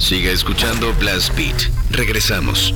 Siga escuchando Blast Beat. Regresamos.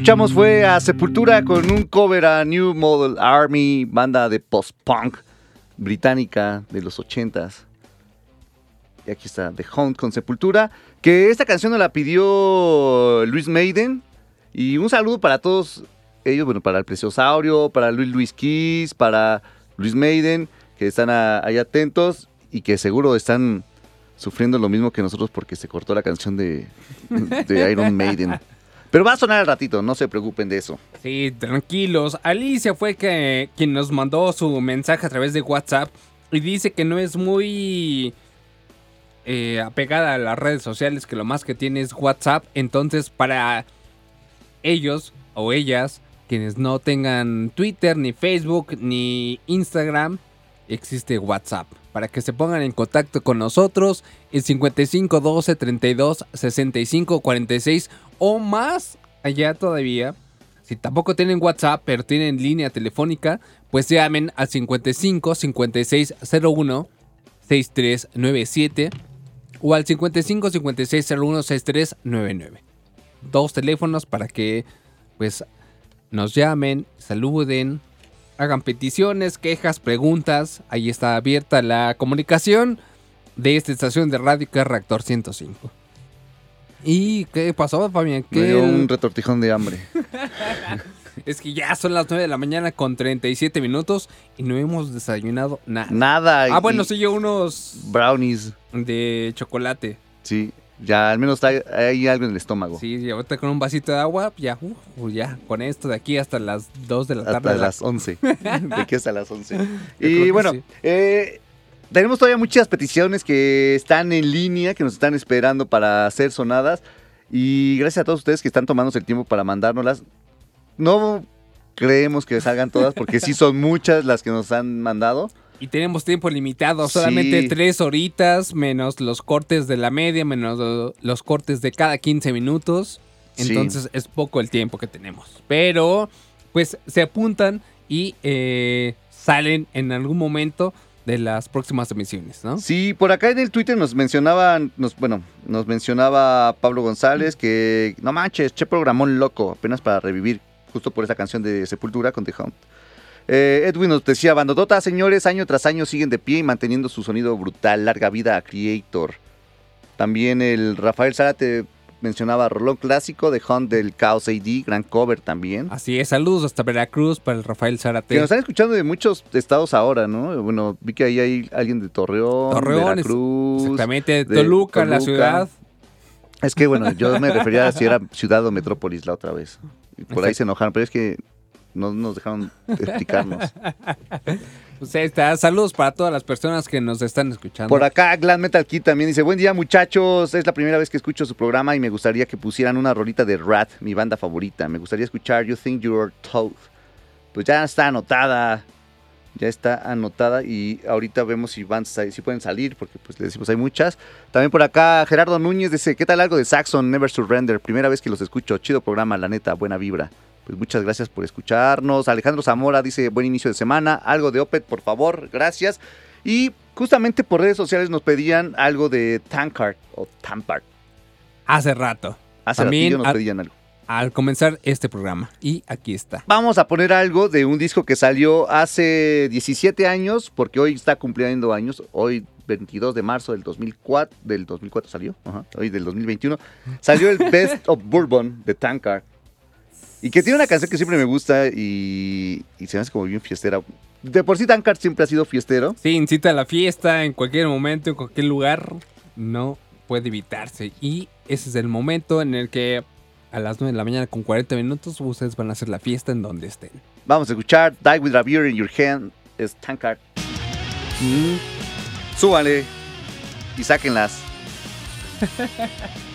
Escuchamos fue a Sepultura con un cover a New Model Army, banda de post-punk británica de los 80s. Y aquí está The Hunt con Sepultura, que esta canción la pidió Luis Maiden. Y un saludo para todos ellos, bueno, para el Preciosaurio, para Luis Luis Kiss, para Luis Maiden, que están ahí atentos y que seguro están sufriendo lo mismo que nosotros porque se cortó la canción de Iron Maiden. Pero va a sonar al ratito, no se preocupen de eso. Sí, tranquilos. Alicia fue que, quien nos mandó su mensaje a través de WhatsApp y dice que no es muy eh, apegada a las redes sociales, que lo más que tiene es WhatsApp. Entonces, para ellos o ellas, quienes no tengan Twitter, ni Facebook, ni Instagram, existe WhatsApp. Para que se pongan en contacto con nosotros, el 55 32 65 46 o más allá todavía, Si tampoco tienen WhatsApp, pero tienen línea telefónica, pues llamen al 55 5601 6397 o al 55 5601 6399. Dos teléfonos para que pues nos llamen, saluden, hagan peticiones, quejas, preguntas. Ahí está abierta la comunicación de esta estación de radio que es Reactor 105. ¿Y qué pasó, Fabián? Me ¿Qué dio un retortijón de hambre. Es que ya son las 9 de la mañana con 37 minutos y no hemos desayunado nada. Nada. Ah, bueno, sí, yo unos Brownies. de chocolate. Sí. Ya al menos hay, algo en el estómago. Sí, y ahorita con un vasito de agua, ya, uh, ya, con esto de aquí hasta las 2 de la tarde. Hasta la- las 11. De aquí hasta las 11. creo Y bueno, sí. eh, tenemos todavía muchas peticiones que están en línea, que nos están esperando para ser sonadas. Y gracias a todos ustedes que están tomándose el tiempo para mandárnoslas. No creemos que salgan todas, porque sí son muchas las que nos han mandado. Y tenemos tiempo limitado, solamente Sí. tres horitas, menos los cortes de la media, menos lo- los cortes de cada 15 minutos. Sí. Entonces es poco el tiempo que tenemos. Pero, pues se apuntan y eh, salen en algún momento de las próximas emisiones, ¿no? Sí, por acá en el Twitter nos mencionaban, nos, bueno, nos mencionaba Pablo González que no manches, che programón loco, apenas para revivir, justo por esa canción de Sepultura con The Hunt. Eh, Edwin nos decía, Bandotota, señores, año tras año siguen de pie y manteniendo su sonido brutal, larga vida a Creator. También el Rafael Zárate mencionaba Rolón Clásico de Hunt del Chaos AD, gran cover también. Así es, saludos hasta Veracruz para el Rafael Zárate. Que nos están escuchando de muchos estados ahora, ¿no? Bueno, vi que ahí hay alguien de Torreón, Torreón, Veracruz. Exactamente, de Toluca, la Toluca. ciudad. Es que bueno, yo me refería a si era ciudad o metrópolis la otra vez. Por ahí se enojaron, pero es que no nos dejaron explicarnos. Pues ahí saludos para todas las personas que nos están escuchando. Por acá, Glam Metal Kid también dice, buen día muchachos, es la primera vez que escucho su programa y me gustaría que pusieran una rolita de Rat, mi banda favorita. Me gustaría escuchar You Think You're Toad. Pues ya está anotada, ya está anotada y ahorita vemos si, van, si pueden salir, porque pues le decimos hay muchas. También por acá, Gerardo Núñez dice, ¿qué tal algo de Saxon, Never Surrender? Primera vez que los escucho, chido programa, la neta, buena vibra. Pues muchas gracias por escucharnos. Alejandro Zamora dice, buen inicio de semana. Algo de Opet, por favor, gracias. Y justamente por redes sociales nos pedían algo de Tankard o Tampard. Hace rato, Hace También nos a- pedían algo. al comenzar este programa. Y aquí está. Vamos a poner algo de un disco que salió hace 17 años, porque hoy está cumpliendo años. Hoy, 22 de marzo del 2004, del 2004 salió, ajá, hoy del 2021. Salió el Best of Bourbon de Tankard. Y que tiene una canción que siempre me gusta y, y se me hace como bien fiestera. De por sí Tankard siempre ha sido fiestero. Sí, incita a la fiesta en cualquier momento, en cualquier lugar. No puede evitarse. Y ese es el momento en el que a las 9 de la mañana con 40 minutos ustedes van a hacer la fiesta en donde estén. Vamos a escuchar Die With a Beer in Your Hand, es Tankard. Súbale y sáquenlas.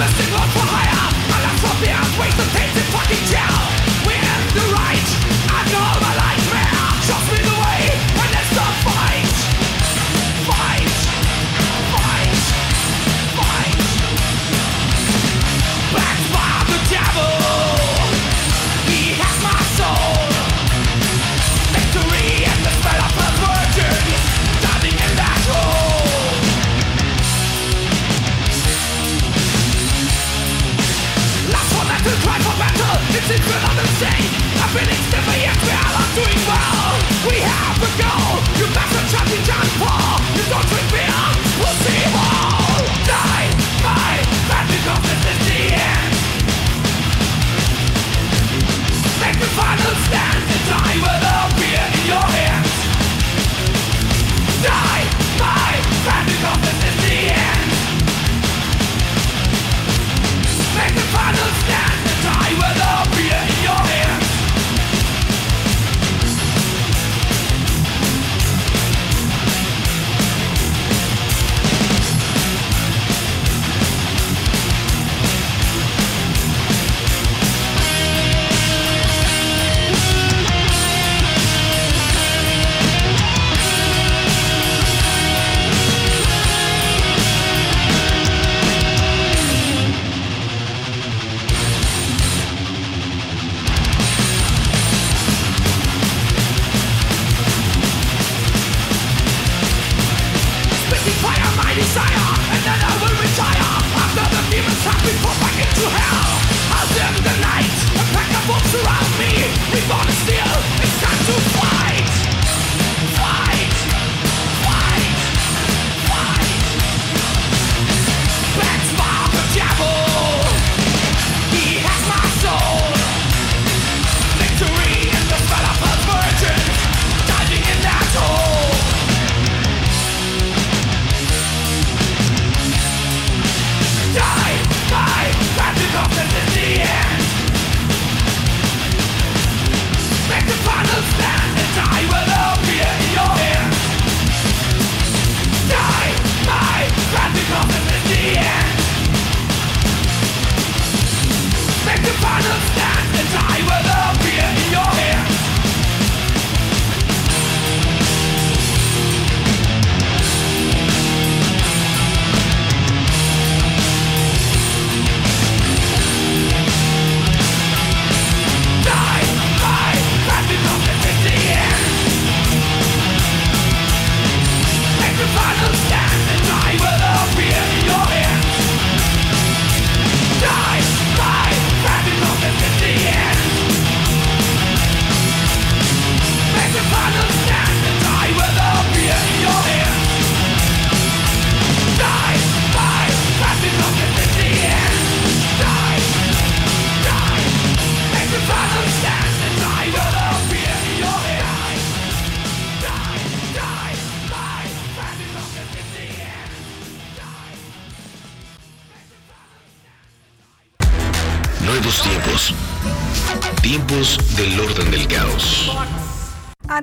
Investing life for hire My life from the waste the things in fucking jail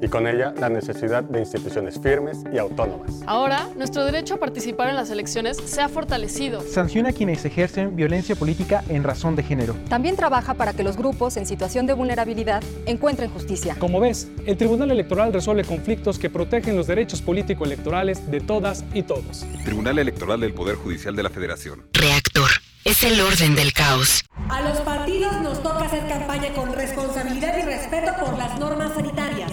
y con ella la necesidad de instituciones firmes y autónomas. Ahora, nuestro derecho a participar en las elecciones se ha fortalecido. Sanciona a quienes ejercen violencia política en razón de género. También trabaja para que los grupos en situación de vulnerabilidad encuentren justicia. Como ves, el Tribunal Electoral resuelve conflictos que protegen los derechos político-electorales de todas y todos. Tribunal Electoral del Poder Judicial de la Federación. Reactor. Es el orden del caos. A los partidos nos toca hacer campaña con responsabilidad y respeto por las normas sanitarias.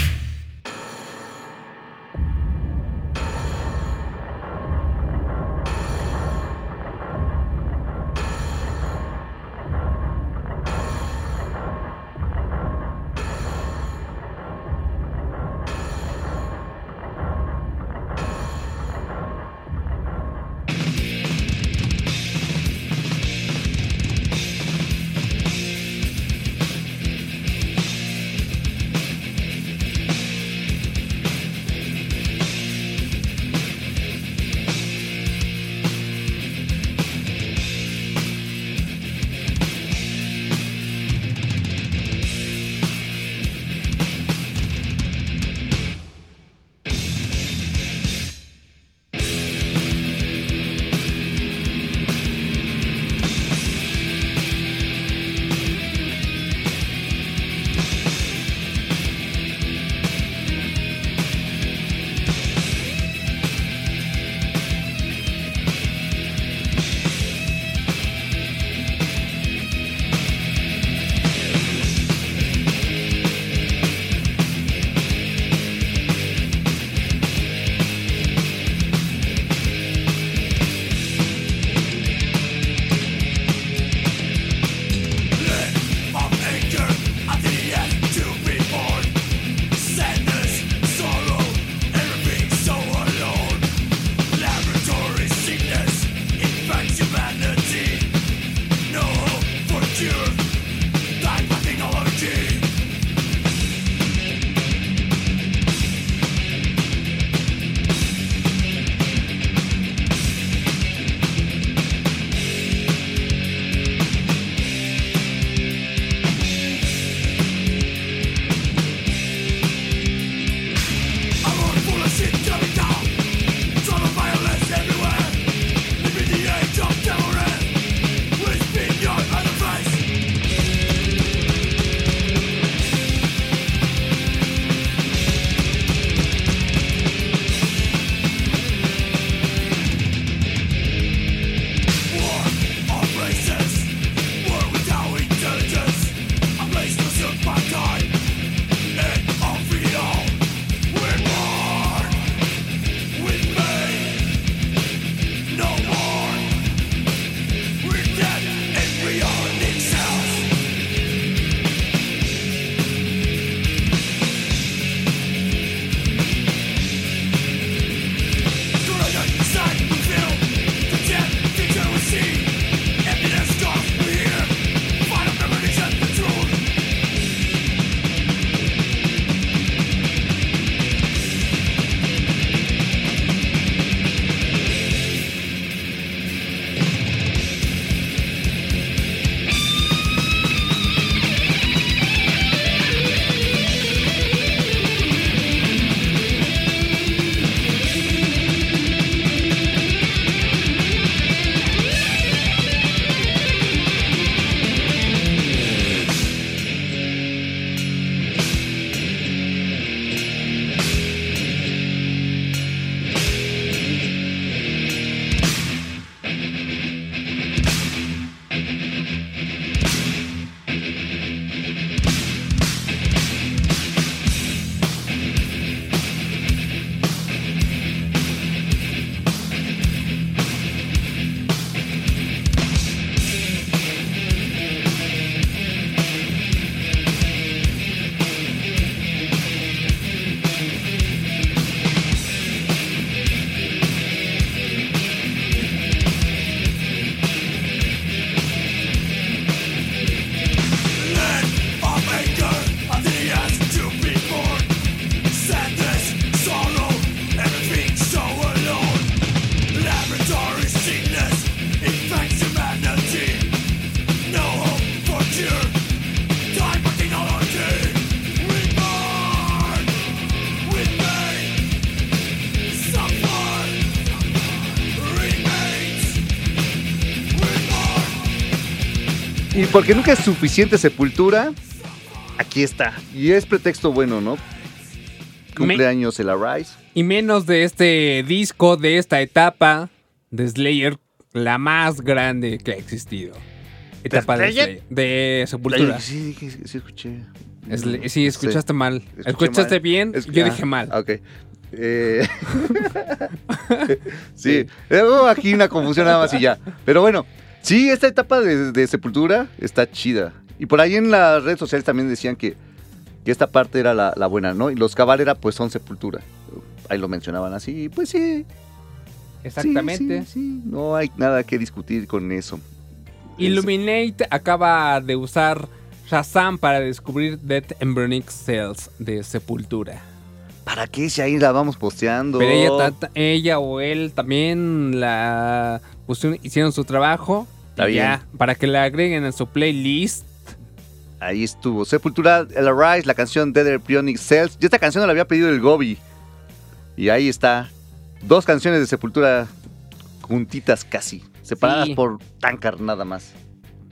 Porque nunca es suficiente Sepultura, aquí está. Y es pretexto bueno, ¿no? Cumpleaños el Arise. Y menos de este disco, de esta etapa de Slayer, la más grande que ha existido. Etapa de, Slayer? Slayer- de Sepultura. Sí, sí escuché. Sí, escuchaste Sí. mal. Escuché Escuchaste mal. bien, Es- yo ah, dije mal. Ok. Eh, sí, eh, hubo aquí una confusión nada más y ya. Pero bueno, sí, esta etapa de, de Sepultura está chida. Y por ahí en las redes sociales también decían que, que esta parte era la, la buena, ¿no? Y los Cabalera pues son Sepultura. Ahí lo mencionaban así, pues sí. Exactamente. Sí, sí, sí, no hay nada que discutir con eso. Illuminate acaba de usar Shazam para descubrir Dead Embryonic Cells de Sepultura. ¿Para qué si ahí la vamos posteando? Pero ella, ta- ella o él también la pusieron- hicieron su trabajo. Está ya, para que la agreguen en su playlist. Ahí estuvo. Sepultura, El Arise, la canción Dead Embryonic Cells. Yo esta canción la había pedido el Gobi. Y ahí está. Dos canciones de Sepultura juntitas casi. Separadas Sí. por Tankard nada más.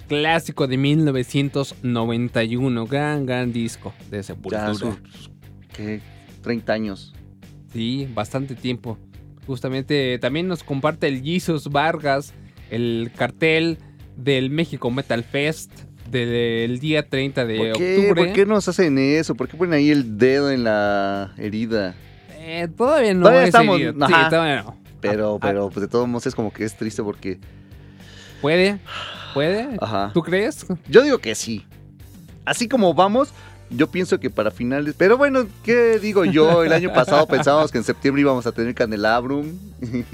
Clásico de 1991. Gran, gran disco de Sepultura. Ya ¿qué? 30 años. Sí, bastante tiempo. Justamente también nos comparte el Jesus Vargas, el cartel del México Metal Fest del día 30 de ¿Por qué? octubre. ¿Por qué nos hacen eso? ¿Por qué ponen ahí el dedo en la herida? Eh, todavía no Todavía es estamos-. Sí, todavía no. Pero, Ah, pero pues de todos modos es como que es triste porque... ¿Puede? ¿Puede? Ajá. ¿Tú crees? Yo digo que sí. Así como vamos, yo pienso que para finales. Pero bueno, ¿qué digo yo? El año pasado pensábamos que en septiembre íbamos a tener Candelabrum.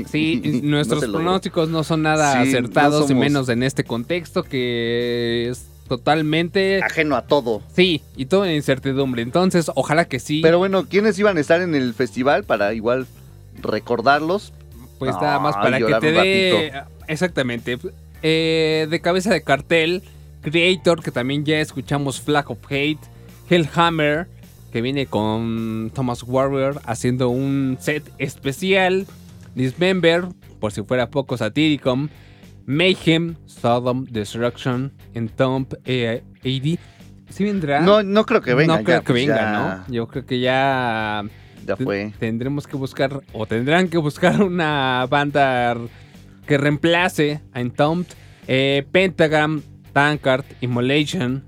Sí, No nuestros pronósticos no son nada Sí, no acertados, y menos en este contexto que es totalmente... Ajeno a todo. Sí, y todo en incertidumbre. Entonces, ojalá que sí. Pero bueno, ¿quiénes iban a estar en el festival para igual recordarlos? Pues nada más para que te dé. Exactamente. Eh, de cabeza de cartel, Creator, que también ya escuchamos Flag of Hate, Hellhammer, que viene con Thomas Warrior haciendo un set especial, Dismember, por si fuera poco Satiricon, Mayhem, Sodom, Destruction, Entomb, eh, AD. ¿Sí vendrá? No, no creo que venga. No creo ya, que pues venga, ya- ¿no? Yo creo que ya. Ya fue. Tendremos que buscar, o tendrán que buscar una banda que reemplace a Entombed. Eh, Pentagram, Tankard, Immolation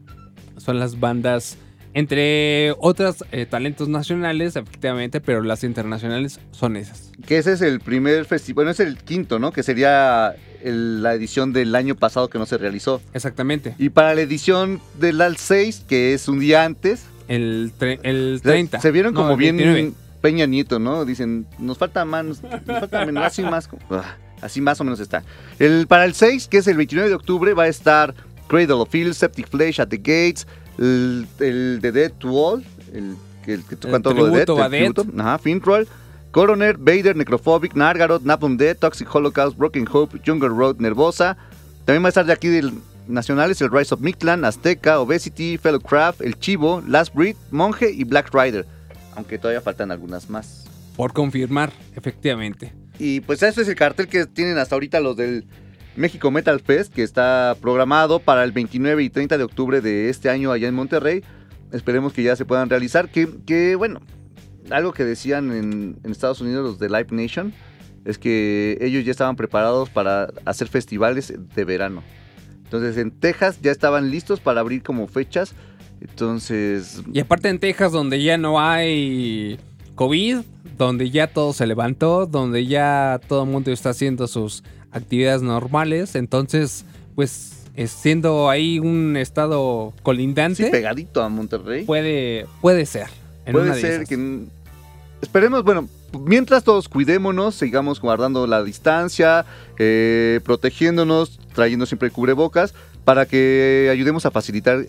son las bandas, entre otros eh, talentos nacionales, efectivamente, pero las internacionales son esas. Que ese es el primer festival, bueno, es el quinto, ¿no? Que sería el- la edición del año pasado que no se realizó. Exactamente. Y para la edición del AL 6, que es un día antes, El, el se- 30. se vieron como bien 29. Peña Nieto, ¿no? Dicen, nos falta más, nos falta menos, así más, ah, así más o menos está. El, para el 6, que es el 29 de octubre, va a estar Cradle of Filth, Septic Flesh at the Gates, el, el de Dead to All, el, que- el que tocan El todo lo de Dead, a Dead. ajá, Fintroll, Coroner, Vader, Necrophobic, Nargaroth, Napalm Dead, Toxic Holocaust, Broken Hope, Jungle Road, Nervosa. También va a estar de aquí del nacionales el Rise of Mictlan, Azteca, Obesity, Fellow Craft, El Chivo, Last Breed, Monje y Black Rider. Aunque todavía faltan algunas más. Por confirmar, efectivamente. Y pues este es el cartel que tienen hasta ahorita los del México Metal Fest, que está programado para el 29 y 30 de octubre de este año allá en Monterrey. Esperemos que ya se puedan realizar. Que, que bueno, algo que decían en, en Estados Unidos los de Live Nation es que ellos ya estaban preparados para hacer festivales de verano. Entonces en Texas ya estaban listos para abrir como fechas. Entonces, Y aparte en Texas, donde ya no hay COVID, donde ya todo se levantó, donde ya todo el mundo está haciendo sus actividades normales, entonces, pues, es siendo ahí un estado colindante, sí, pegadito a Monterrey. puede, puede ser. Puede de ser que... Esperemos, bueno, mientras todos cuidémonos, sigamos guardando la distancia, eh, protegiéndonos, trayendo siempre cubrebocas, para que ayudemos a facilitar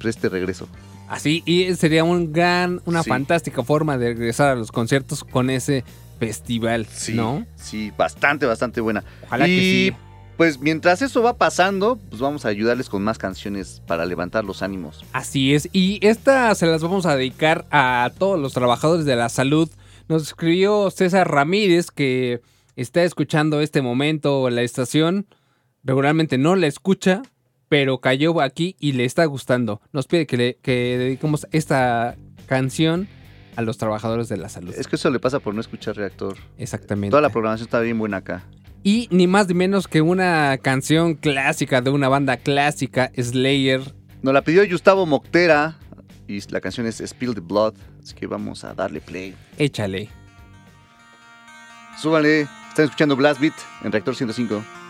pues, este regreso. Así, y sería un gran, una Sí. fantástica forma de regresar a los conciertos con ese festival, ¿no? Sí, bastante, bastante buena. Ojalá y, que sí. Pues mientras eso va pasando, pues vamos a ayudarles con más canciones para levantar los ánimos. Así es, y esta se las vamos a dedicar a todos los trabajadores de la salud. Nos escribió César Ramírez que está escuchando este momento la estación. Regularmente no la escucha, pero cayó aquí y le está gustando. Nos pide que, le, que dediquemos esta canción a los trabajadores de la salud. Es que eso le pasa por no escuchar reactor. Exactamente. Toda la programación está bien buena acá. Y ni más ni menos que una canción clásica de una banda clásica, Slayer. Nos la pidió Gustavo Moctera y la canción es Spill the Blood. Así que vamos a darle play. Échale. Súbale. Están escuchando Blast Beat en Reactor 105.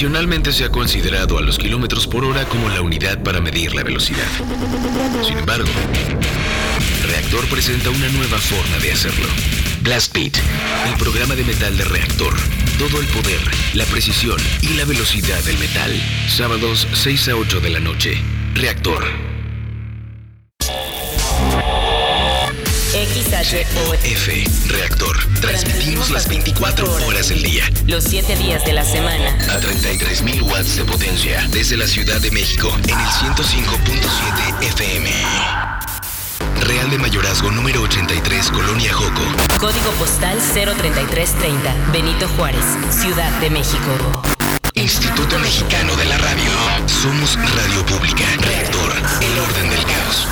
Tradicionalmente se ha considerado a los kilómetros por hora como la unidad para medir la velocidad. Sin embargo, Reactor presenta una nueva forma de hacerlo. Blast Beat, el programa de metal de Reactor. Todo el poder, la precisión y la velocidad del metal. Sábados 6 a 8 de la noche. Reactor. XHOF. Reactor. Transmitimos las 24 horas del día. Los 7 días de la semana. A 33.000 watts de potencia. Desde la Ciudad de México. En el 105.7 FM. Real de Mayorazgo número 83, Colonia Joco. Código postal 03330. Benito Juárez, Ciudad de México. Instituto Mexicano de la Radio. Somos Radio Pública. Reactor. El orden del caos.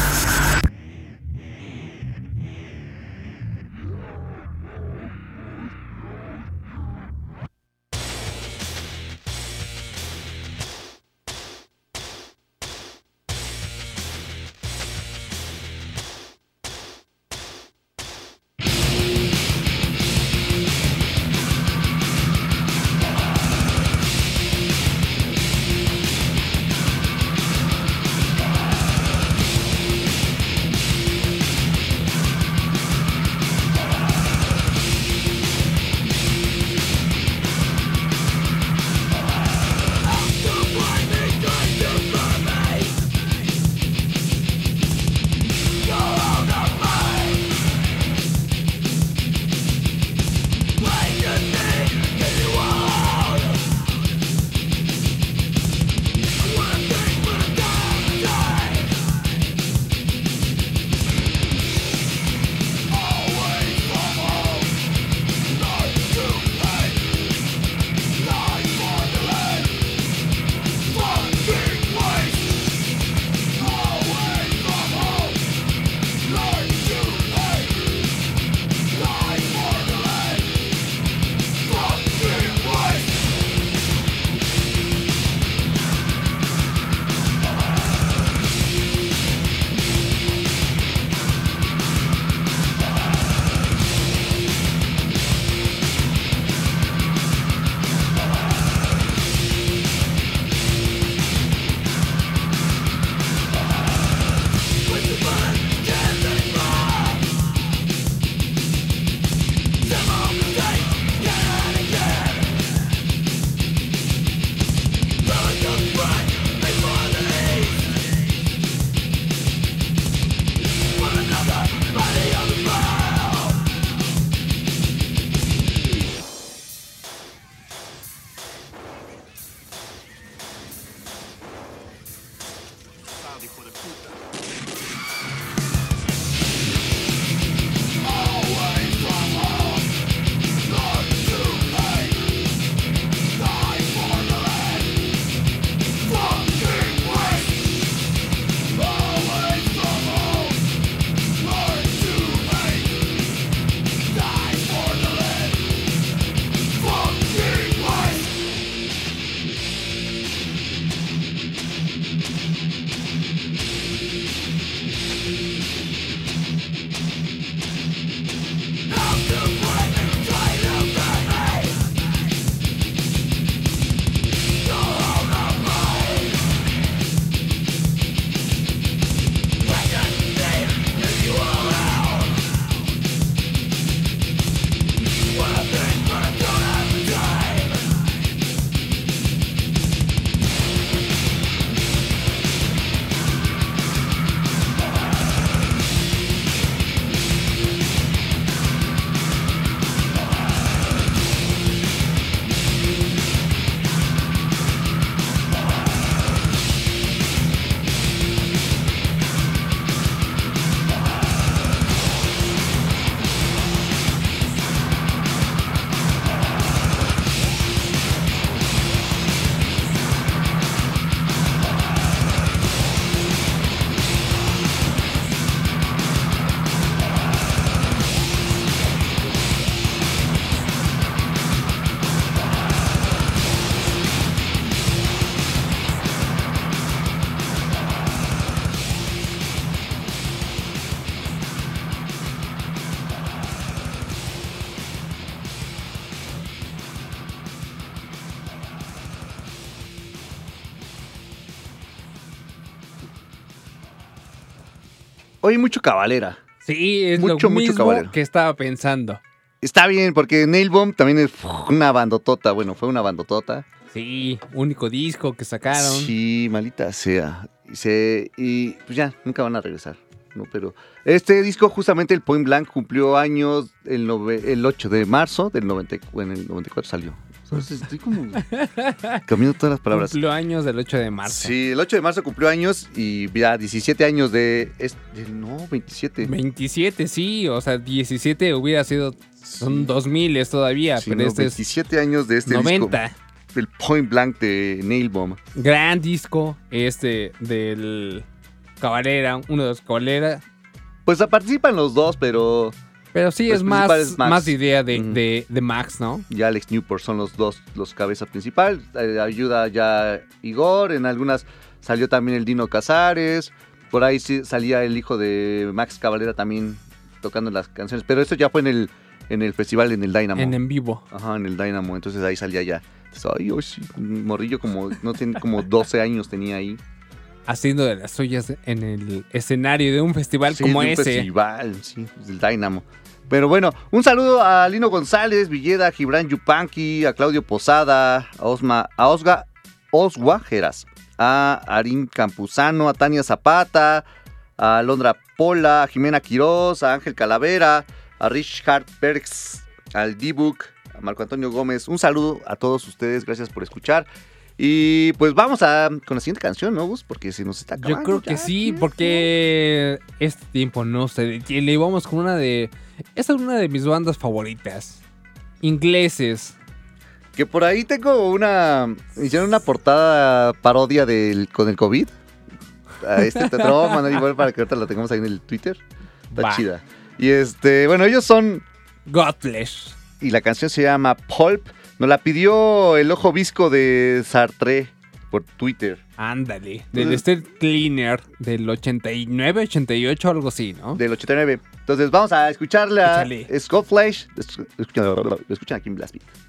Hoy mucho cabalera. Sí, es Mucho, lo mucho mismo caballero. que estaba pensando. Está bien, porque Nailbomb también es una bandotota. Bueno, fue una bandotota. Sí, único disco que sacaron. Sí, malita sea. Y, se- y pues ya, nunca van a regresar. ¿no? Pero este disco, justamente el Point Blank, cumplió años el, nove- el 8 de marzo del 90, en el 94 salió. Entonces, estoy como cambiando todas las palabras. Cumplió años del 8 de marzo. Sí, el 8 de marzo cumplió años y ya 17 años de... es- de- no, 27. 27, sí, o sea, 17 hubiera sido. Son 2000 todavía, Sí, pero no, este es 27 años de este 90. disco. El Point Blank de Nailbomb. gran disco este del Cabalera, uno de los Cabalera. Pues participan los dos, pero... Pero sí, Pues es más, es más idea de, de, de Max, ¿no? y Alex Newport son los dos, los cabezas principal. Eh, ayuda ya Igor, en algunas salió también el Dino Casares. Por ahí sí salía el hijo de Max Cavalera también tocando las canciones. Pero esto ya fue en el, en el festival, en el Dynamo. En en vivo. Ajá, en el Dynamo. Entonces ahí salía ya. Entonces, ay, oh, sí, un morrillo como, no tiene como 12 años tenía ahí. Haciendo de las suyas en el escenario de un festival Sí, como de un ese. festival, sí, del Dynamo. Pero bueno, un saludo a Lino González, Villeda, a Gibran Yupanqui, a Claudio Posada, a Osma, a Osga, Oswa Geras, a Arim Campuzano, a Tania Zapata, a Londra Pola, a Jimena Quiroz, a Ángel Calavera, a Richard Perks, al D-Book, a Marco Antonio Gómez. Un saludo a todos ustedes, gracias por escuchar. Y pues vamos a con la siguiente canción, ¿no, Gus? Porque se nos está acabando. Yo creo que ya. sí, porque este tiempo no se detiene. Y vamos con una de. Esta es una de mis bandas favoritas. Ingleses. Que por ahí tengo una. Hicieron una portada parodia del, con el COVID. A este te, voy a mandar igual para que ahorita la tengamos ahí en el Twitter. Está chida. Y este, bueno, ellos son. Godflesh. Y la canción se llama Pulp. Nos la pidió el ojo visco de Sartre por Twitter. Ándale. Del State Cleaner del 89, 88, algo así, ¿no? Del 89. Entonces vamos a escucharla. Échale. Scott Flash. Escuchan, lo escuchan aquí en Blast Beat.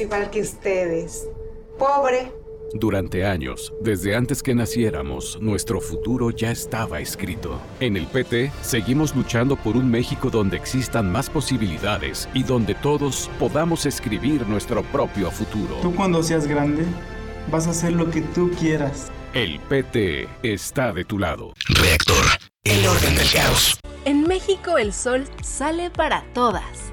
Igual que ustedes. Pobre. Durante años, desde antes que naciéramos, nuestro futuro ya estaba escrito. En el PT, seguimos luchando por un México donde existan más posibilidades y donde todos podamos escribir nuestro propio futuro. Tú cuando seas grande, vas a hacer lo que tú quieras. El PT está de tu lado. Reactor. El orden del caos. En México el sol sale para todas.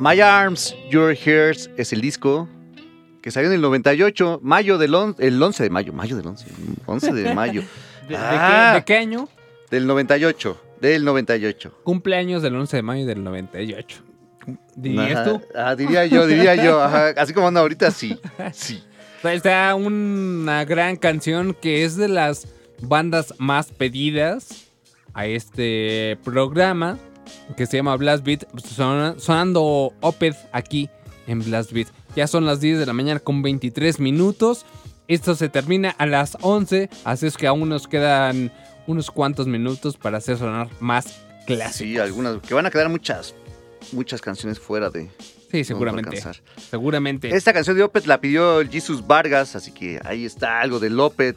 My Arms, Your Hairs es el disco que salió en el 98, mayo del on- el 11 de mayo, mayo del 11, 11 de mayo. ¿De, de Ah, qué, de qué año? Del 98, del 98. Cumpleaños del 11 de mayo del 98. ¿Dirías Ajá, tú? ah, diría yo, diría yo, ajá, así como anda ahorita, sí, sí. Sea, Está una gran canción que es de las bandas más pedidas a este programa que se llama Blast Beat, son- sonando Opeth aquí en Blast Beat. Ya son las 10 de la mañana con 23 minutos. Esto se termina a las 11, así es que aún nos quedan unos cuantos minutos para hacer sonar más clásicos. Sí, algunas, que van a quedar muchas, muchas canciones fuera de... Sí, seguramente. Seguramente. Esta canción de Opet la pidió Jesus Vargas, así que ahí está algo de Opet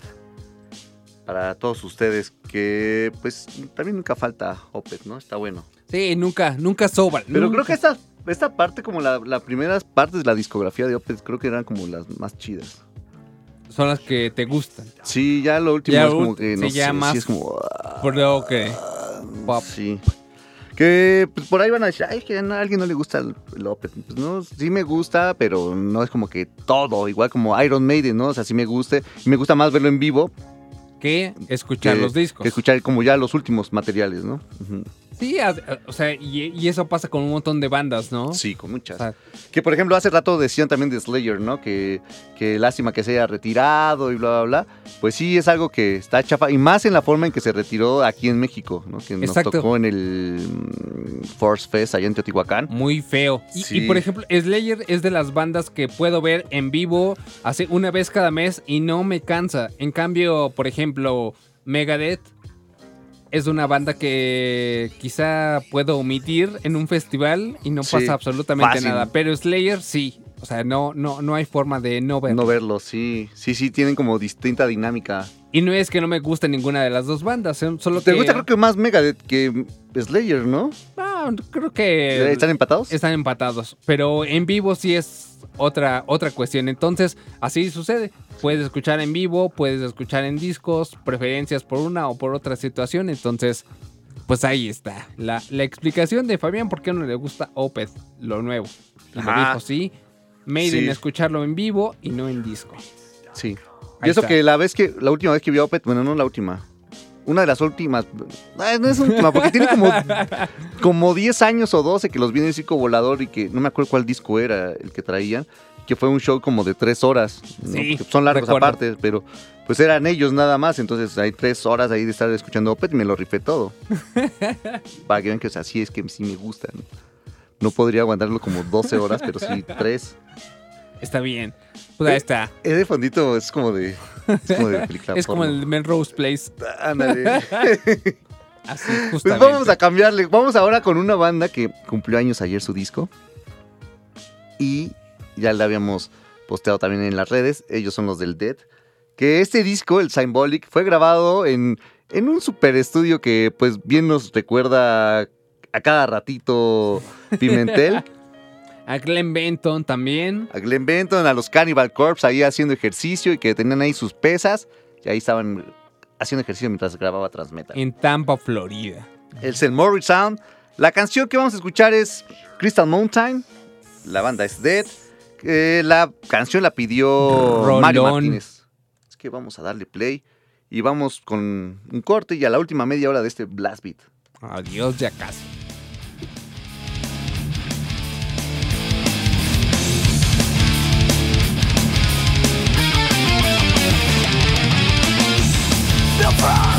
para todos ustedes, que pues también nunca falta Opet, ¿no? Está bueno. Sí, nunca, nunca sobra. Pero nunca. creo que esta, esta parte, como la, la primeras partes de la discografía de Opet, creo que eran como las más chidas. son las que te gustan. Sí, ya lo último Ya es como que, sí, no ya sé, más sí es como... Por lo que. Pop. Sí. Que pues, por ahí van a decir, ay, que a alguien no le gusta el, el Opeth". Pues no, sí me gusta, pero no es como que todo, igual como Iron Maiden, ¿no? O sea, sí me gusta. Me gusta más verlo en vivo Que escuchar que, los discos. que escuchar como ya los últimos materiales, ¿no? Ujú. Sí, a- o sea, y, y eso pasa con un montón de bandas, ¿no? Sí, con muchas. O sea, Que por ejemplo, hace rato decían también de Slayer, ¿no? Que, que lástima que se haya retirado y bla, bla, bla. Pues sí, es algo que está chafa. Y más en la forma en que se retiró aquí en México, ¿no? Que nos Exacto. tocó en el mm, Force Fest allá en Teotihuacán. Muy feo. Y, Sí. y, por ejemplo, Slayer es de las bandas que puedo ver en vivo hace una vez cada mes y no me cansa. En cambio, por ejemplo, Megadeth es una banda que quizá puedo omitir en un festival y no Sí, pasa absolutamente fácil. nada. Pero Slayer sí. O sea, no, no, no hay forma de no verlo. No verlo, sí. Sí, sí, tienen como distinta dinámica. Y no es que no me guste ninguna de las dos bandas, solo ¿Te que... gusta creo que más Megadeth que Slayer, no? No, creo que... ¿Están empatados? Están empatados. Pero en vivo sí es otra, otra cuestión. Entonces, así sucede. Puedes escuchar en vivo, puedes escuchar en discos, preferencias por una o por otra situación. Entonces, pues ahí está. La, la explicación de Fabián por qué no le gusta Opeth, lo nuevo. Y me Ajá. dijo, sí, Maiden Sí. escucharlo en vivo y no en disco. Sí. Ahí y eso está. que la vez que, la última vez que vi a Opeth, bueno, no la última. Una de las últimas. ah, No es última, porque tiene como, como 10 años o 12 que los vi en el circo volador y que no me acuerdo cuál disco era el que traían. Que fue un show como de 3 horas. Sí, son largos recuerdo. aparte, pero pues eran ellos nada más. Entonces hay 3 horas ahí de estar escuchando Opeth y me lo rifé todo. Para que vean que o sea, sí es que sí me gusta. ¿no? No podría aguantarlo como 12 horas, pero sí 3. Está bien. Pues ahí está. Es de fondito, es como de. Es como de Es como el Melrose Place. Ándale. Así, Pues vamos a cambiarle. Vamos ahora con una banda que cumplió años ayer su disco. Y ya le habíamos posteado también en las redes. Ellos son los del Dead. Que este disco, el Symbolic, fue grabado en, en un super estudio que pues bien nos recuerda a cada ratito Pimentel. A Glenn Benton también. a Glenn Benton, a los Cannibal Corpse ahí haciendo ejercicio y que tenían ahí sus pesas. Y ahí estaban haciendo ejercicio mientras grababa Transmetal. En Tampa, Florida. El St. Morris Sound. La canción que vamos a escuchar es Crystal Mountain. La banda es Dead. Eh, la canción la pidió Rolón. Mario Martínez. Es que vamos a darle play. Y vamos con un corte y a la última media hora de este Blast Beat. Adiós, ya casi. your pride.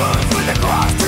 wounds with the cross.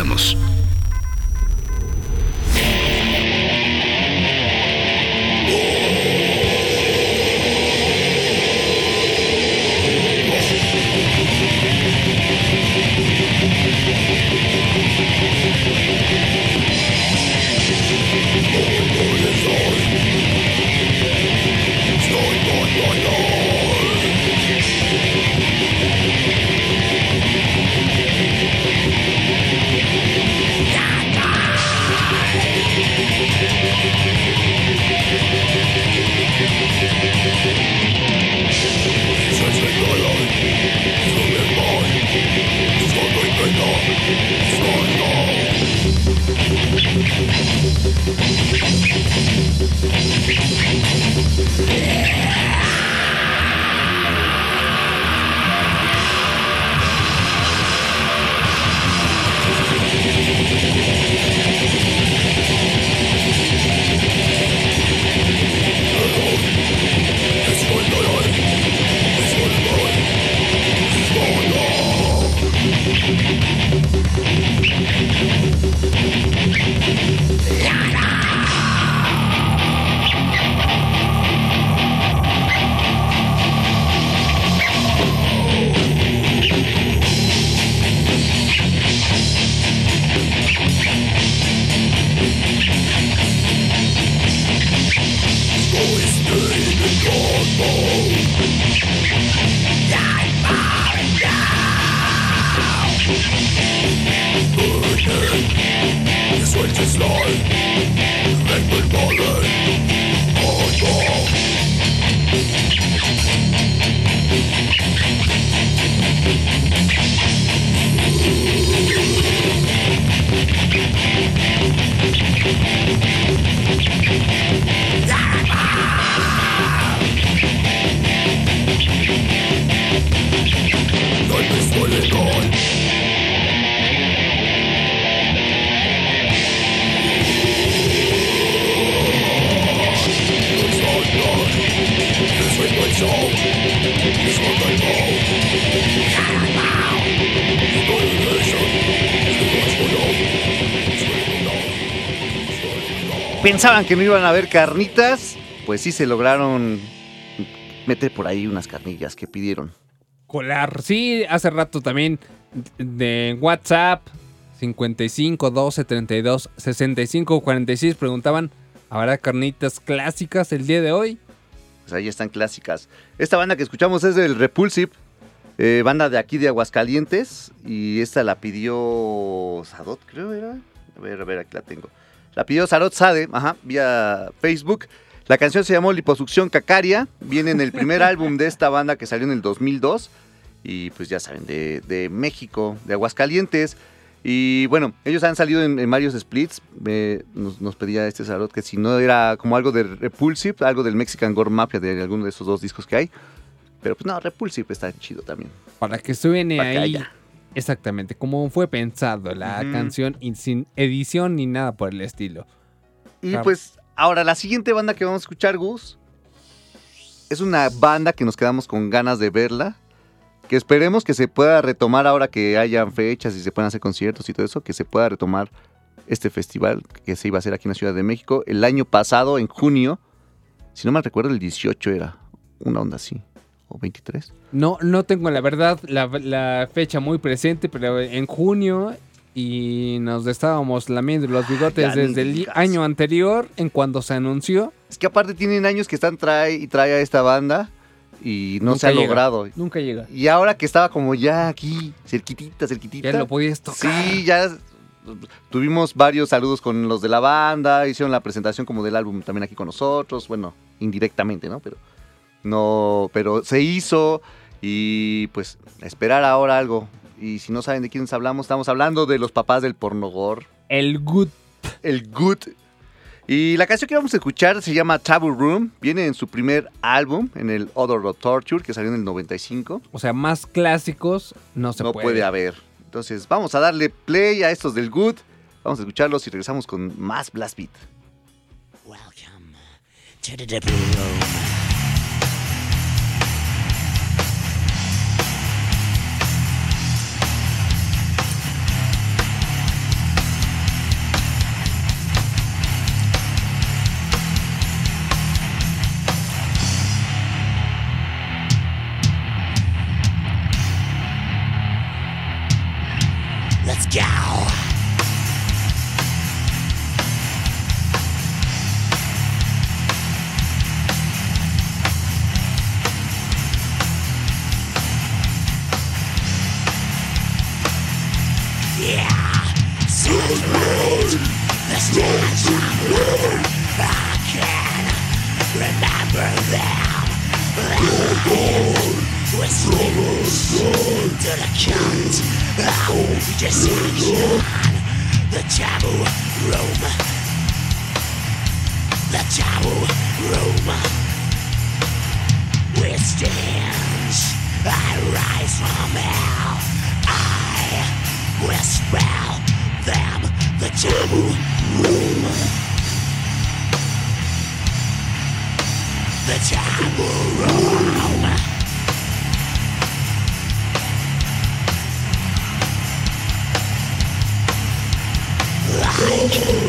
Regresamos. Pensaban que no iban a haber carnitas, pues sí se lograron meter por ahí unas carnillas que pidieron. Colar. Sí, hace rato también de WhatsApp 55 12 32 65 46 preguntaban, ¿habrá carnitas clásicas el día de hoy? Pues ahí están clásicas. Esta banda que escuchamos es del Repulsive, eh, banda de aquí de Aguascalientes, y esta la pidió Sadot, creo era. A ver, a ver, aquí la tengo. La pidió Sarot Sade, ajá, vía Facebook. La canción se llamó Liposucción Cacaria. Viene en el primer álbum de esta banda que salió en el 2002. Y pues ya saben, de, México, de Aguascalientes. Y bueno, ellos han salido en, varios splits. nos, pedía este Sarot que si no era como algo de Repulsive, algo del Mexican Gore Mafia, de alguno de esos dos discos que hay. Pero pues no, Repulsive está chido también. Para que suene ahí. Exactamente, como fue pensado la canción y sin edición ni nada por el estilo. Y pues ahora la siguiente banda que vamos a escuchar, Gus, es una banda que nos quedamos con ganas de verla, que esperemos que se pueda retomar ahora que hayan fechas y se puedan hacer conciertos y todo eso, que se pueda retomar este festival que se iba a hacer aquí en la Ciudad de México el año pasado, en junio, si no me recuerdo, el 18 era una onda así o 23. No, no tengo la verdad la, fecha muy presente, pero en junio y nos estábamos lamiendo los bigotes desde el año anterior en cuando se anunció. Es que aparte tienen años que están trae y trae a esta banda y no se ha logrado. Nunca llega. Y ahora que estaba como ya aquí, cerquitita, cerquitita. Ya lo podías tocar. Sí, ya tuvimos varios saludos con los de la banda, hicieron la presentación como del álbum también aquí con nosotros, bueno, indirectamente, ¿no? Pero no, pero se hizo y pues esperar ahora algo. Y si no saben de quiénes hablamos, estamos hablando de los papás del pornogor. El Good. El Good. Y la canción que vamos a escuchar se llama Taboo Room. Viene en su primer álbum, en el Other of Torture, que salió en el 95. O sea, más clásicos no se no puede. puede haber. Entonces, vamos a darle play a estos del Good. Vamos a escucharlos y regresamos con más Blast Beat. Welcome to the room.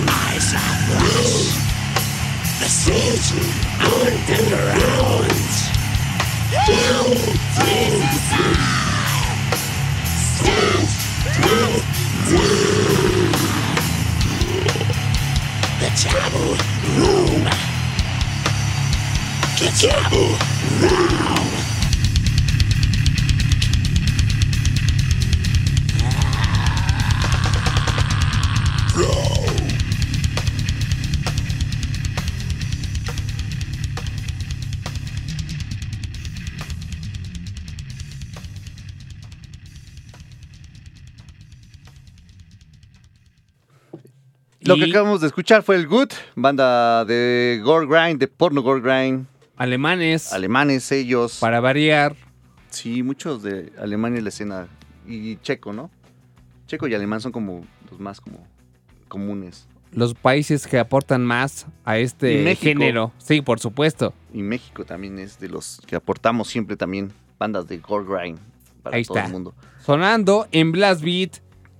Eyes of flesh. The seeds underground. Lo que acabamos de escuchar fue el Good, banda de Gore Grind, de porno Gore Grind. Alemanes. Alemanes, ellos. Para variar. Sí, muchos de Alemania en la escena. Y checo, ¿no? Checo y alemán son como los más como comunes. Los países que aportan más a Y este género. Sí, por supuesto. Y México también es de los que aportamos siempre también bandas de Gore Grind para Ahí todo está. el mundo. Sonando en Blast Beat.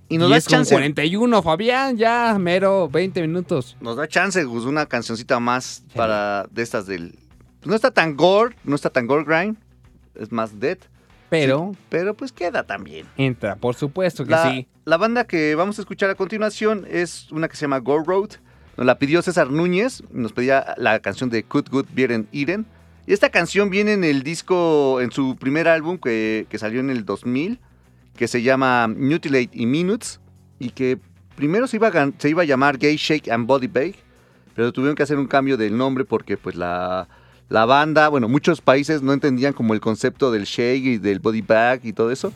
Y nos da 10 con chance. 41, Fabián, ya, mero, 20 minutos. Nos da chance, Gus, una cancioncita más para de estas del. No está tan gore, no está tan gore grind, es más dead. Pero- Sí, pero pues queda también. Entra, por supuesto que La, sí. la banda que vamos a escuchar a continuación es una que se llama Gore Road. Nos la pidió César Núñez, nos pedía la canción de Good Good Vieren Iden. Y esta canción viene en el disco, en su primer álbum que, que salió en el 2000, que se llama Mutilate y Minutes, y que primero se iba, a, se iba a llamar Gay Shake and Body Bake, pero tuvieron que hacer un cambio del nombre porque pues la, la banda, bueno, muchos países no entendían como el concepto del shake y del body bag y todo eso.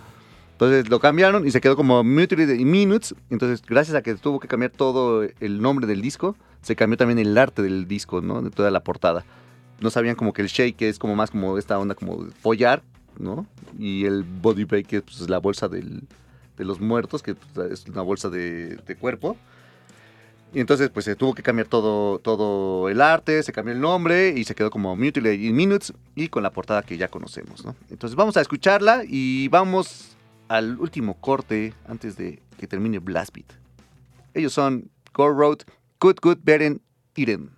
Entonces lo cambiaron y se quedó como Mutilate y Minutes. Entonces, gracias a que tuvo que cambiar todo el nombre del disco, se cambió también el arte del disco, ¿no? De toda la portada. No sabían como que el shake es como más como esta onda como follar, ¿no? Y el body bag que pues, es la bolsa de los muertos, que pues, es una bolsa de cuerpo. Y entonces pues se tuvo que cambiar todo, todo el arte, se cambió el nombre y se quedó como Mutilate in Minutes y con la portada que ya conocemos, ¿no? Entonces vamos a escucharla y vamos al último corte antes de que termine Blast Beat. Ellos son Gore Road, Good Good Beren Iden.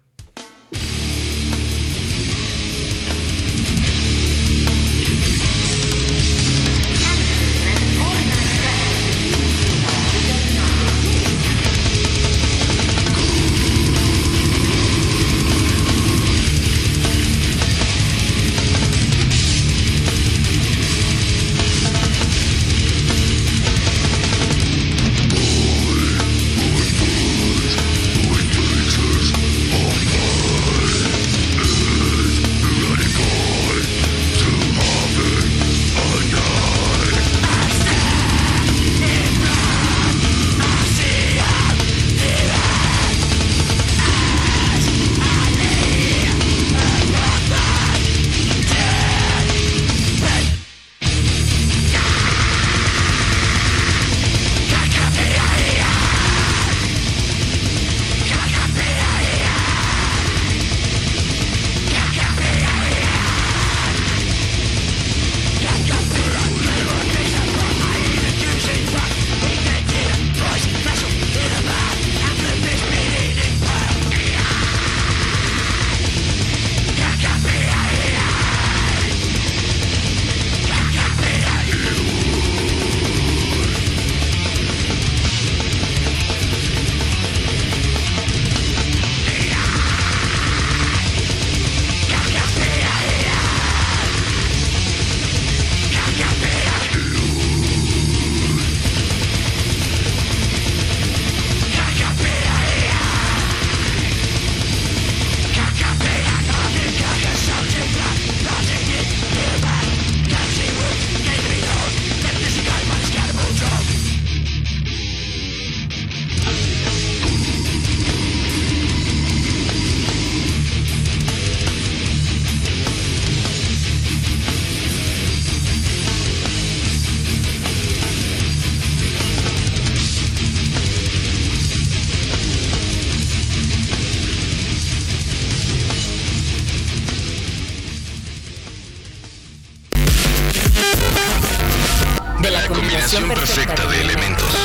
combinación perfecta de elementos.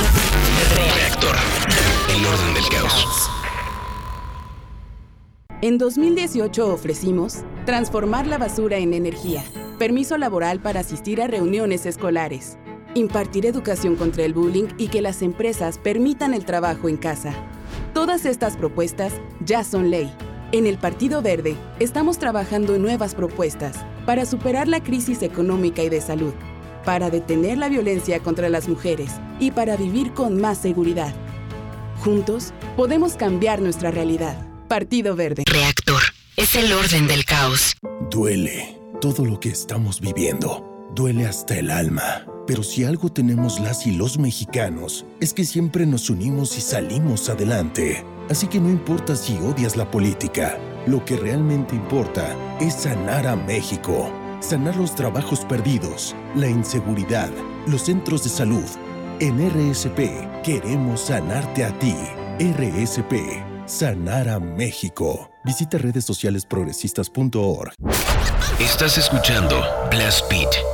Reactor. El orden del caos. En 2018 ofrecimos transformar la basura en energía, permiso laboral para asistir a reuniones escolares, impartir educación contra el bullying y que las empresas permitan el trabajo en casa. Todas estas propuestas ya son ley. En el Partido Verde estamos trabajando en nuevas propuestas para superar la crisis económica y de salud para detener la violencia contra las mujeres y para vivir con más seguridad. Juntos podemos cambiar nuestra realidad. Partido Verde. Reactor. Es el orden del caos. Duele todo lo que estamos viviendo. Duele hasta el alma. Pero si algo tenemos las y los mexicanos, es que siempre nos unimos y salimos adelante. Así que no importa si odias la política, lo que realmente importa es sanar a México. Sanar los trabajos perdidos, la inseguridad, los centros de salud. En RSP queremos sanarte a ti. RSP, sanar a México. Visita redes sociales progresistas.org. Estás escuchando Blast Beat.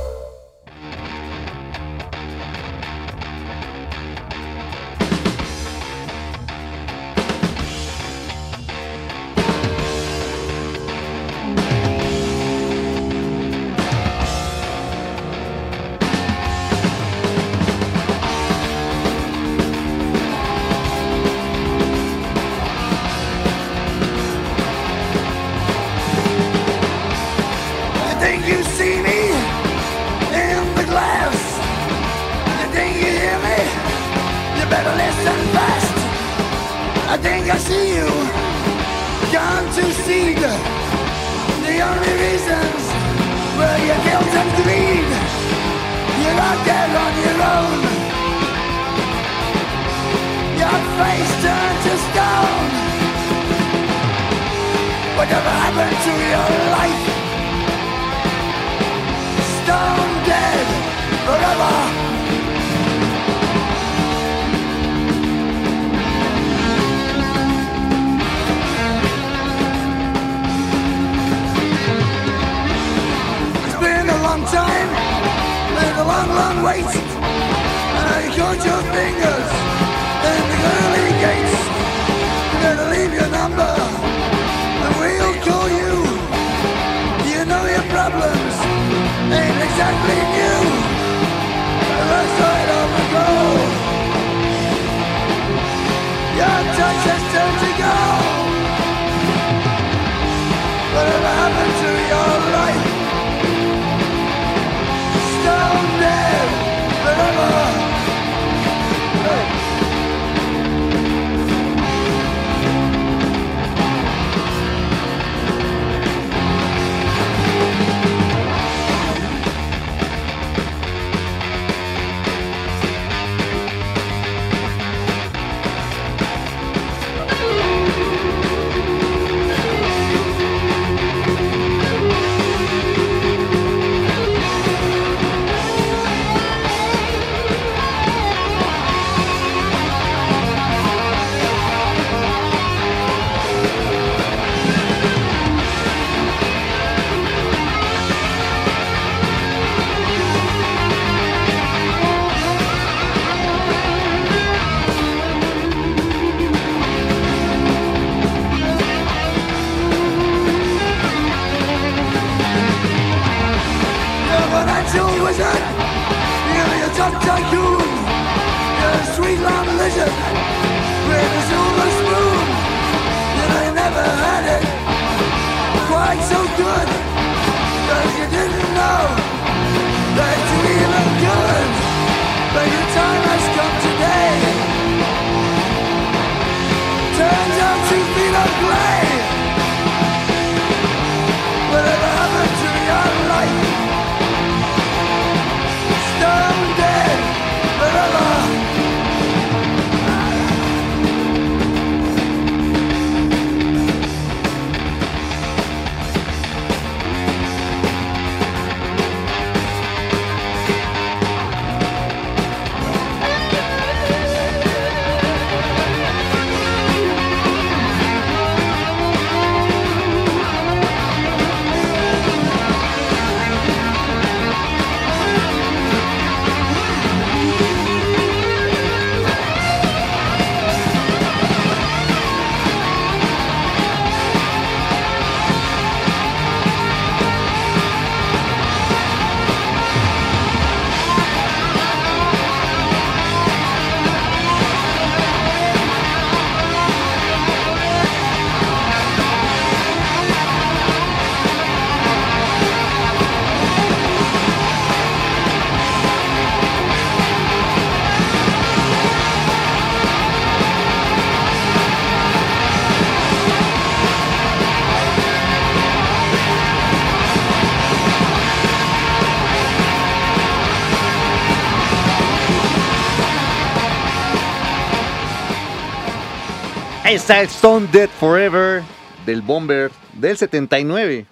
Ahí está el Stone Dead Forever del Bomber del 79.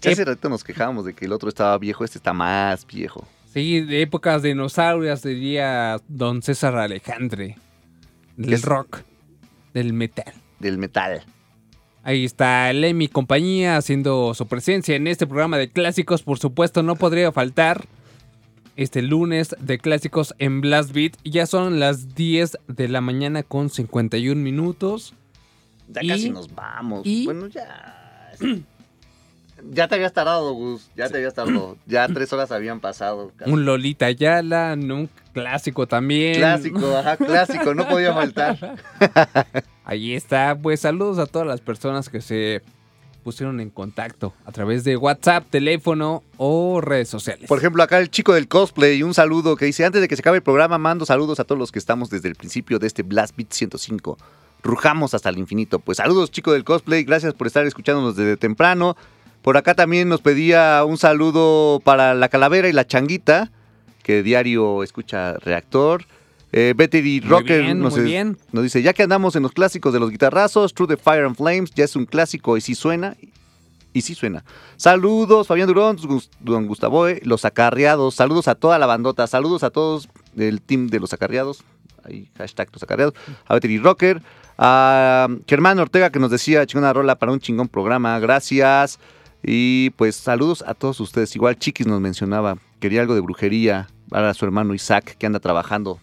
Ya hace rato nos quejábamos de que el otro estaba viejo, este está más viejo. Sí, de épocas dinosaurias, diría don César Alejandre. Del es? rock, del metal. Del metal. Ahí está Lemmy compañía haciendo su presencia en este programa de clásicos. Por supuesto, no podría faltar este lunes de clásicos en Blast Beat. Ya son las 10 de la mañana con 51 minutos. Ya Y- casi nos vamos. y- Bueno, ya. ya te habías tardado, Gus. Ya te habías tardado. Ya tres horas habían pasado. casi. Un Lolita Yala, un clásico también. Clásico, ajá, clásico. No podía faltar. Ahí está. Pues saludos a todas las personas que se pusieron en contacto a través de WhatsApp, teléfono o redes sociales. Por ejemplo, acá el chico del cosplay, un saludo que dice, antes de que se acabe el programa, mando saludos a todos los que estamos desde el principio de este Blast Beat 105. Rujamos hasta el infinito. Pues saludos, chico del cosplay, gracias por estar escuchándonos desde temprano. Por acá también nos pedía un saludo para la calavera y la changuita, que diario escucha Reactor. Eh, Betty Rocker bien, nos, es- dice, ya que andamos en los clásicos de los guitarrazos, True the Fire and Flames ya es un clásico y sí suena. Y sí suena. Saludos, Fabián Durón, Don Gustavo, eh, los acarreados. Saludos a toda la bandota. Saludos a todos del team de los acarreados. Ahí, hashtag los acarreados. A Betty Rocker. A Germán Ortega que nos decía chingona rola para un chingón programa. Gracias. Y pues saludos a todos ustedes. Igual Chiquis nos mencionaba. Quería algo de brujería para su hermano Isaac que anda trabajando.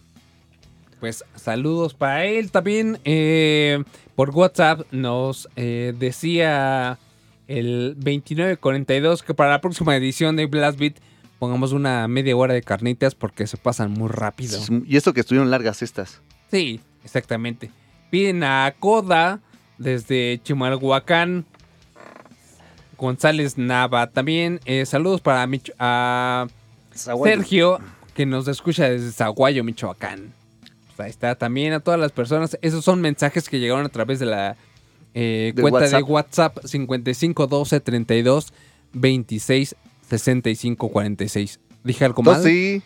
Pues saludos para él también. eh, por WhatsApp nos eh, decía el 2942 que para la próxima edición de Blast Beat pongamos una media hora de carnitas porque se pasan muy rápido. Y esto que estuvieron largas estas. Sí, exactamente. Piden a Coda desde Chimalhuacán. González Nava. También eh, saludos para Mich- a Zaguayo. Sergio, que nos escucha desde Zaguayo, Michoacán. Pues ahí está. También a todas las personas. Esos son mensajes que llegaron a través de la eh, De cuenta de WhatsApp. WhatsApp 55 12 32 26 65 46. ¿Dije algo mal? Sí,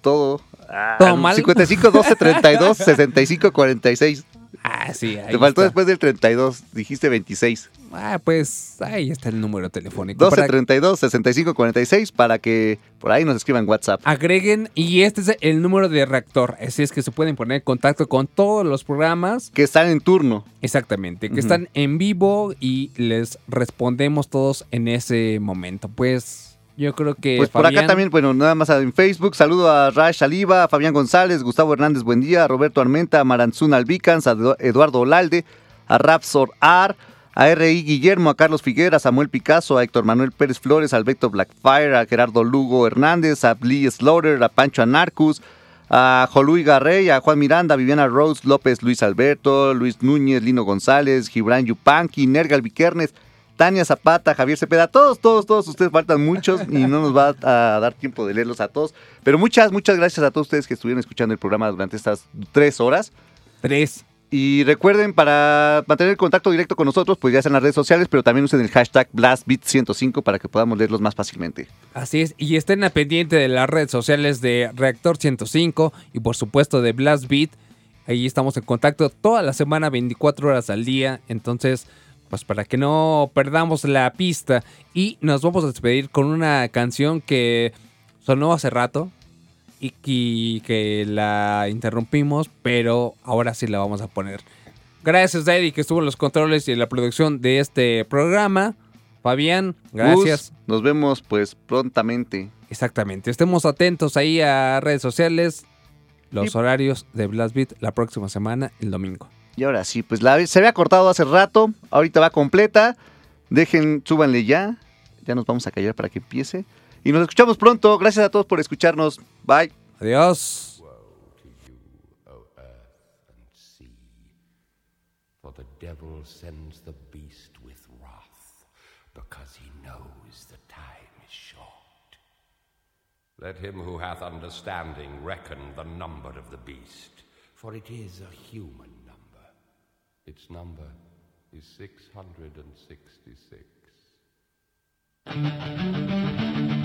todo. Ah, ¿Todo mal? 55, 12, 32, 65, 46. Ah, sí. ahí Te faltó está. después del 32, dijiste 26. Ah, pues ahí está el número telefónico. 12, Para- 32, 65, 46 para que por ahí nos escriban WhatsApp. agreguen y este es el número de reactor. Así es que se pueden poner en contacto con todos los programas. Que están en turno. Exactamente, que están en vivo y les respondemos todos en ese momento. Pues yo creo que... Pues por acá también, bueno, nada más en Facebook. Saludo a Rash Aliva, a Fabián González, Gustavo Hernández Buendía, a Roberto Armenta, a Maranzún Albicans, a Edu- Eduardo Olalde, a Rapsor Ar, a R.I. Guillermo, a Carlos Figuera, a Samuel Picasso, a Héctor Manuel Pérez Flores, a Alberto Blackfire, a Gerardo Lugo Hernández, a Lee Slaughter, a Pancho Anarcus, a Jolui Garrey, a Juan Miranda, a Viviana Rose, López Luis Alberto, Luis Núñez, Lino González, Gibran Yupanqui, Nergal Vikernes, Tania Zapata, Javier Cepeda, todos, todos, todos ustedes faltan muchos y no nos va a dar tiempo de leerlos a todos. Pero muchas, muchas gracias a todos ustedes que estuvieron escuchando el programa durante estas tres horas. Tres. Y recuerden, para mantener contacto directo con nosotros, pues ya sea en las redes sociales, pero también usen el hashtag BlastBeat105 para que podamos leerlos más fácilmente. Así es, y estén a pendiente de las redes sociales de Reactor 105 y por supuesto de Blast Beat. Ahí estamos en contacto toda la semana, 24 horas al día. Entonces, pues para que no perdamos la pista. Y nos vamos a despedir con una canción que sonó hace rato y que, que la interrumpimos, pero ahora sí la vamos a poner. Gracias, Daddy, que estuvo en los controles y en la producción de este programa. Fabián, gracias. Gus, nos vemos pues prontamente. Exactamente. Estemos atentos ahí a redes sociales, los Y- horarios de Blast Beat la próxima semana, el domingo. Y ahora sí, pues la, se había cortado hace rato, ahorita va completa. Dejen, súbanle ya. Ya nos vamos a callar para que empiece. Y nos escuchamos pronto. Gracias a todos por escucharnos. Bye. Adiós. For the devil sends the beast with wrath, because he knows the time is short. Let him who hath understanding reckon the number of the beast, for it is a human number. Its number is 666.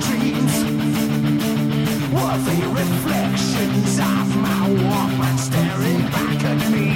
dreams were the reflections of my woman staring back at me.